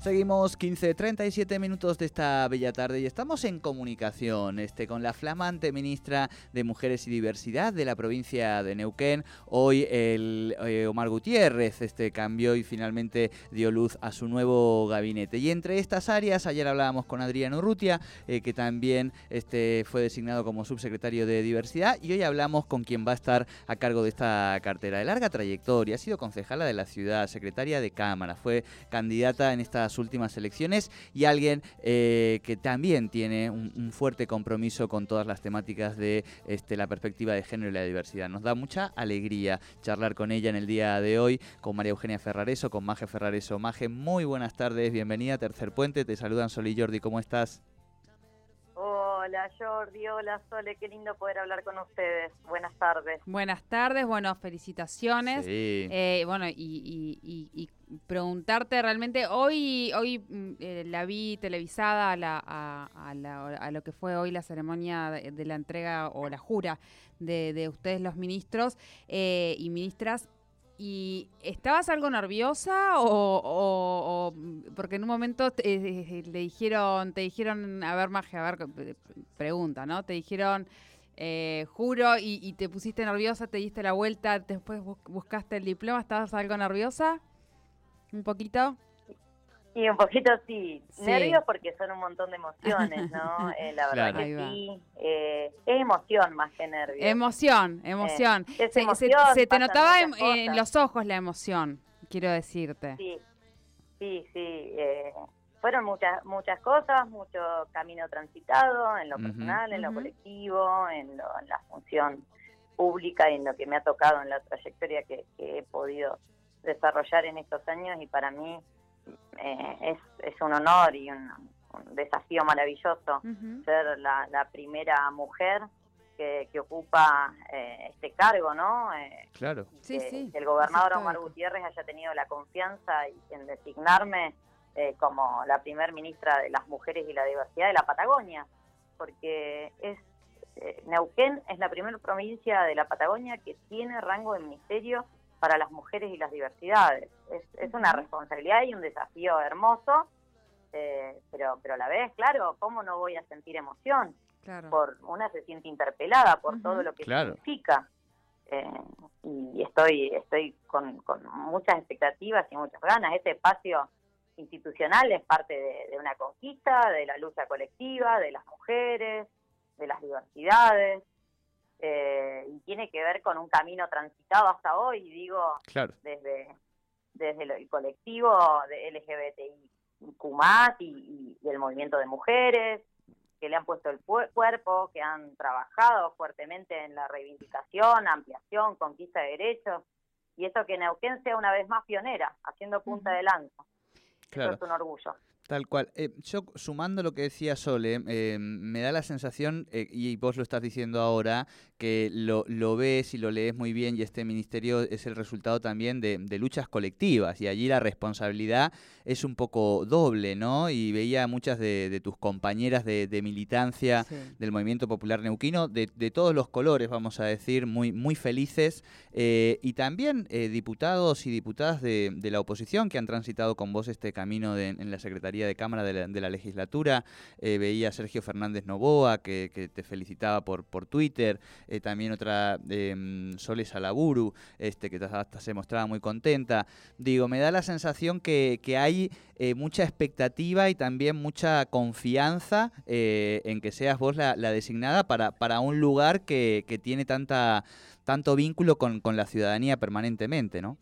Seguimos 15, 37 minutos de esta bella tarde y estamos en comunicación este, con la flamante ministra de Mujeres y Diversidad de la provincia de Neuquén. Hoy el eh, Omar Gutiérrez este, cambió y finalmente dio luz a su nuevo gabinete. Y entre estas áreas, ayer hablábamos con Adriano Urrutia, eh, que también este, fue designado como subsecretario de Diversidad, y hoy hablamos con quien va a estar a cargo de esta cartera. De larga trayectoria, ha sido concejala de la ciudad, secretaria de Cámara, fue candidata en esta últimas elecciones y alguien eh, que también tiene un, fuerte compromiso con todas las temáticas de este, la perspectiva de género y la diversidad. Nos da mucha alegría charlar con ella en el día de hoy, con María Eugenia Ferrareso, con Maje Ferrareso. Maje, muy buenas tardes, bienvenida a Tercer Puente, te saludan Sol y Jordi, ¿cómo estás? Hola Jordi, hola Sole, qué lindo poder hablar con ustedes. Buenas tardes. Buenas tardes, bueno, felicitaciones. Eh, bueno, y, preguntarte realmente, hoy hoy mm, eh, la vi televisada a, lo que fue hoy la ceremonia de, la entrega o la jura de, ustedes los ministros eh, y ministras. ¿Y estabas algo nerviosa o, porque en un momento eh, le dijeron, te dijeron, a ver, Maje, a ver, pregunta, ¿no? Te dijeron, eh, juro, y, te pusiste nerviosa, te diste la vuelta, después buscaste el diploma, ¿estabas algo nerviosa? ¿Un poquito? Y un poquito sí, nervios porque son un montón de emociones, ¿no? Eh, la verdad que sí, eh, es emoción más que nervios. Emoción, emoción. Eh, se, te notaba en, los ojos la emoción, quiero decirte. Sí, sí, sí. fueron muchas muchas cosas, mucho camino transitado en lo personal, en lo colectivo, en, la función pública y en lo que me ha tocado en la trayectoria que he podido desarrollar en estos años y para mí eh, es, es un honor y un, desafío maravilloso ser la, primera mujer que, ocupa eh, este cargo, ¿no? Eh, claro. Que, el gobernador Omar Gutiérrez haya tenido la confianza en designarme como la primer ministra de las mujeres y la diversidad de la Patagonia, porque es Neuquén es la primera provincia de la Patagonia que tiene rango de ministerio para las mujeres y las diversidades. Es, una responsabilidad y un desafío hermoso, eh, pero, pero a la vez, claro, ¿cómo no voy a sentir emoción? Por Una se siente interpelada por todo lo que significa. Eh, y estoy, estoy con, con muchas expectativas y muchas ganas. Este espacio institucional es parte de, una conquista, de la lucha colectiva, de las mujeres, de las diversidades. Eh, y tiene que ver con un camino transitado hasta hoy, digo, desde, desde el colectivo de LGBTIQ y, y, el movimiento de mujeres, que le han puesto el cuerpo, que han trabajado fuertemente en la reivindicación, ampliación, conquista de derechos, y eso que Neuquén sea una vez más pionera, haciendo punta de lanza. Eso es un orgullo. Tal cual. Eh, yo, sumando lo que decía Sole, eh, me da la sensación, eh, y vos lo estás diciendo ahora, que lo, lo, ves y lo lees muy bien y este ministerio es el resultado también de, luchas colectivas y allí la responsabilidad es un poco doble, ¿no? Y veía muchas de, tus compañeras de, militancia del movimiento popular neuquino, de, todos los colores, vamos a decir, muy, muy felices, y también diputados y diputadas de, la oposición que han transitado con vos este camino en la Secretaría de Cámara de la, legislatura, eh, veía a Sergio Fernández Novoa que, te felicitaba por, por Twitter, eh, también otra de mm, Soles Alaburu, este, que hasta se mostraba muy contenta. Digo, me da la sensación que, hay eh, mucha expectativa y también mucha confianza en que seas vos la, designada para, para un lugar que, tiene tanta tanto vínculo con, con la ciudadanía permanentemente, ¿no?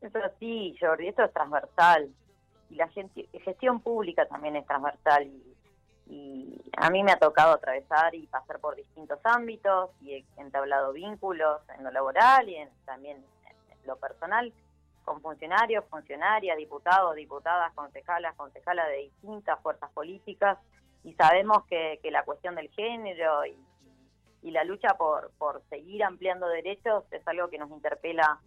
Eso sí, Jordi, esto es transversal y la gestión pública también es transversal y, a mí me ha tocado atravesar y pasar por distintos ámbitos y he entablado vínculos en lo laboral y en, también en lo personal con funcionarios, funcionarias, diputados, diputadas, concejalas, concejalas de distintas fuerzas políticas y sabemos que, la cuestión del género y, la lucha por, por seguir ampliando derechos es algo que nos interpela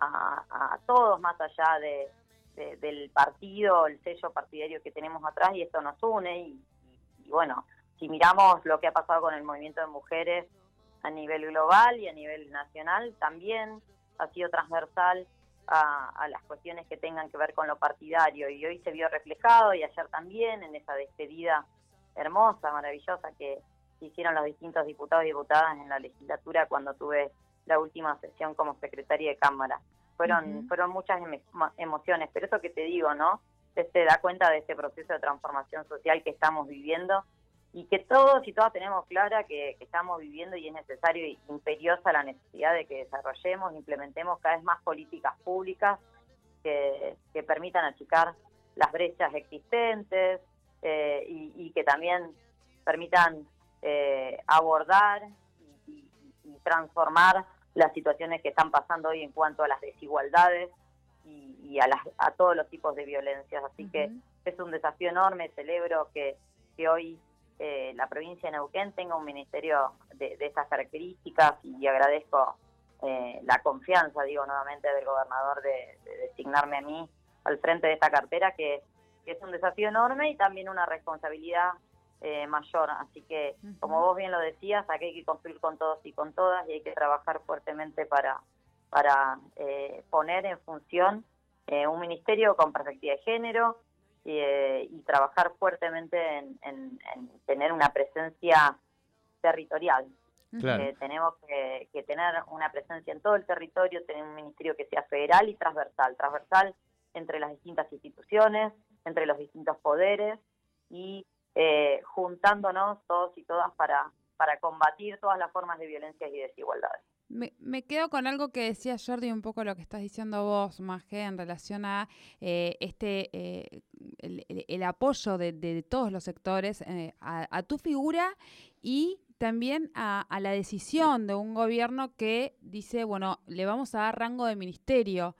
a todos más allá de, del partido, el sello partidario que tenemos atrás y esto nos une y, bueno, si miramos lo que ha pasado con el movimiento de mujeres a nivel global y a nivel nacional, también ha sido transversal a, las cuestiones que tengan que ver con lo partidario y hoy se vio reflejado y ayer también en esa despedida hermosa, maravillosa que hicieron los distintos diputados y diputadas en la legislatura cuando tuve la última sesión como secretaria de Cámara. Fueron, fueron muchas emociones, pero eso que te digo, ¿no? Se da cuenta de este proceso de transformación social que estamos viviendo y que todos y todas tenemos clara que, estamos viviendo y es necesario e imperiosa la necesidad de que desarrollemos, implementemos cada vez más políticas públicas que, permitan achicar las brechas existentes eh, y, que también permitan eh, abordar y, transformar las situaciones que están pasando hoy en cuanto a las desigualdades y, a, las, a todos los tipos de violencias. Así que es un desafío enorme, celebro que, que hoy eh, la provincia de Neuquén tenga un ministerio de, de esas características y agradezco eh, la confianza, digo nuevamente, del gobernador de, designarme a mí al frente de esta cartera, que, es un desafío enorme y también una responsabilidad eh, mayor. Así que, como vos bien lo decías, aquí hay que construir con todos y con todas y hay que trabajar fuertemente para, para poner en función un ministerio con perspectiva de género, eh, y trabajar fuertemente en, tener una presencia territorial. Eh, tenemos que, tener una presencia en todo el territorio, tener un ministerio que sea federal y transversal, transversal entre las distintas instituciones, entre los distintos poderes y eh, juntándonos todos y todas para, para combatir todas las formas de violencia y desigualdades. Me, quedo con algo que decía Jordi, un poco lo que estás diciendo vos, Maje, en relación a eh, este eh, el, apoyo de, todos los sectores eh, a, tu figura y también a, la decisión de un gobierno que dice, bueno, le vamos a dar rango de ministerio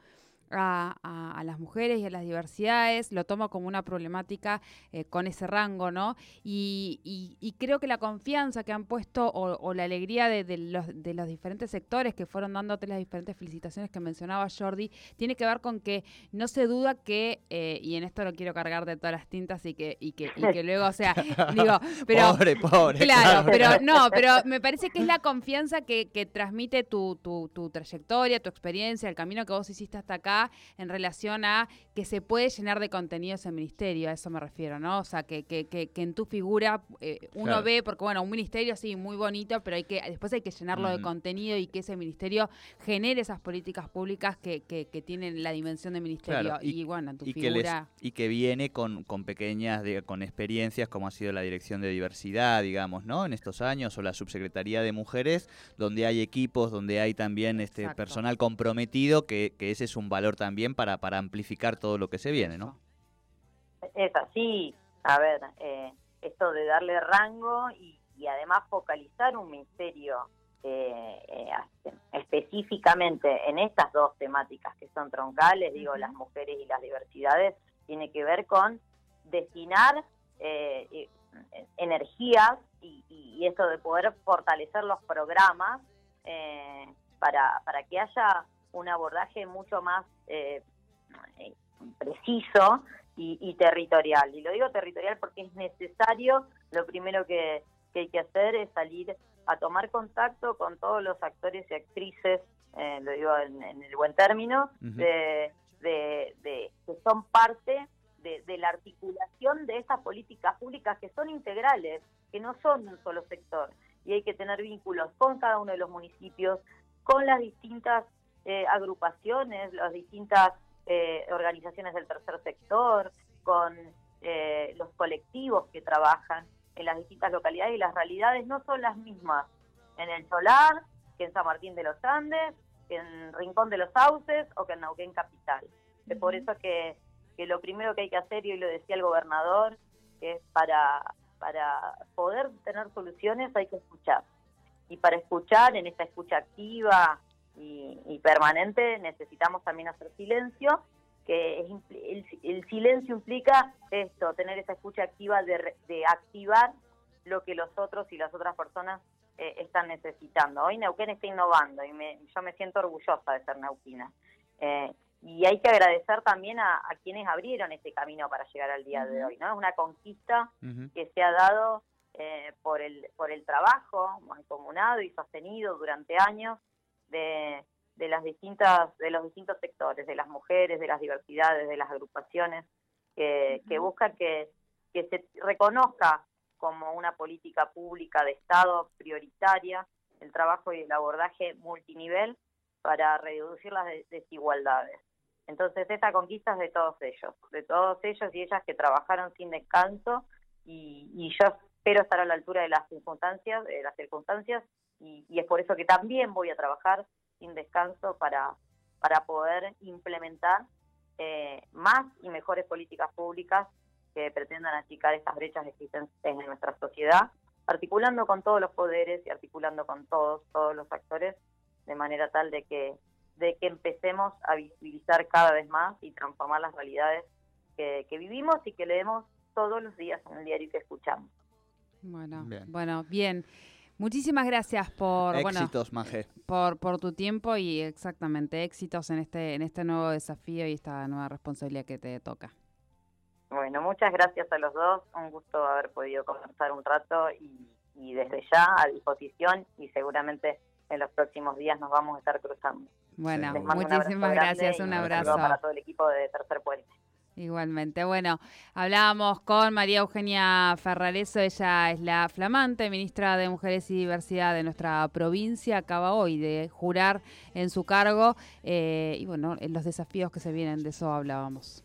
a, las mujeres y a las diversidades, lo tomo como una problemática eh, con ese rango, ¿no? Y, creo que la confianza que han puesto o, la alegría de, los, de los diferentes sectores que fueron dándote las diferentes felicitaciones que mencionaba Jordi, tiene que ver con que no se duda que, eh, y en esto no quiero cargar de todas las tintas y que, y que, luego, o sea, digo, pero... Pobre, pobre. Claro, pero no, pero me parece que es la confianza que, transmite tu, tu, tu trayectoria, tu experiencia, el camino que vos hiciste hasta acá en relación a que se puede llenar de contenido ese ministerio, a eso me refiero, ¿no? O sea, que, que, que, en tu figura eh, uno ve, porque bueno, un ministerio sí, muy bonito, pero hay que después hay que llenarlo de contenido y que ese ministerio genere esas políticas públicas que, que, tienen la dimensión de ministerio. y, bueno, en tu figura... y que viene con, con pequeñas, con experiencias como ha sido la Dirección de Diversidad, digamos, ¿no? En estos años, o la Subsecretaría de Mujeres, donde hay equipos, donde hay también este personal comprometido, que, que ese es un valor también para, para amplificar todo lo que se viene, ¿no? Es así, a ver, eh, esto de darle rango y, además focalizar un ministerio eh, eh, específicamente en estas dos temáticas que son troncales, digo, las mujeres y las diversidades, tiene que ver con destinar energías y, y, esto de poder fortalecer los programas para, para que haya un abordaje mucho más eh, eh, preciso y, territorial. Y lo digo territorial porque es necesario, lo primero que, hay que hacer es salir a tomar contacto con todos los actores y actrices, eh, lo digo en, el buen término, de, que son parte de, la articulación de estas políticas públicas que son integrales, que no son un solo sector. Y hay que tener vínculos con cada uno de los municipios, con las distintas eh, agrupaciones, las distintas eh, organizaciones del tercer sector, con eh, los colectivos que trabajan en las distintas localidades y las realidades no son las mismas en el Solar, que en San Martín de los Andes, que en Rincón de los Sauces o que en Nauquén Capital. Es por eso que, que lo primero que hay que hacer, y hoy lo decía el gobernador, que es para, para poder tener soluciones hay que escuchar. Y para escuchar, en esta escucha activa, y, permanente, necesitamos también hacer silencio, que el, silencio implica esto, tener esa escucha activa de, activar lo que los otros y las otras personas eh, están necesitando. Hoy Neuquén está innovando y me, yo me siento orgullosa de ser neuquina. Eh, y hay que agradecer también a, quienes abrieron este camino para llegar al día de hoy, ¿no? Es una conquista que se ha dado eh, por, el, por el trabajo mancomunado y sostenido durante años de, de, las distintas, de los distintos sectores, de las mujeres, de las diversidades, de las agrupaciones, que, que buscan que, que se reconozca como una política pública de Estado prioritaria el trabajo y el abordaje multinivel para reducir las desigualdades. Entonces, esta conquista es de todos ellos, de todos ellos y ellas que trabajaron sin descanso y, y yo espero estar a la altura de las circunstancias, de las circunstancias y, es por eso que también voy a trabajar sin descanso para, para poder implementar eh, más y mejores políticas públicas que pretendan achicar estas brechas existentes en nuestra sociedad, articulando con todos los poderes y articulando con todos, todos los actores de manera tal de que, de que empecemos a visibilizar cada vez más y transformar las realidades que, vivimos y que leemos todos los días en el diario y que escuchamos. Bueno, bien. bueno, bien. Muchísimas gracias por éxitos, por por tu tiempo y exactamente éxitos en este en este nuevo desafío y esta nueva responsabilidad que te toca. Bueno, muchas gracias a los dos. Un gusto haber podido conversar un rato y, y desde ya a disposición y seguramente en los próximos días nos vamos a estar cruzando. Bueno, muchísimas gracias, un abrazo. para todo el equipo de Tercer Puente. Igualmente. Bueno, hablábamos con María Eugenia Ferrareso, ella es la flamante ministra de Mujeres y Diversidad de nuestra provincia, acaba hoy de jurar en su cargo eh, y bueno, en los desafíos que se vienen, de eso hablábamos.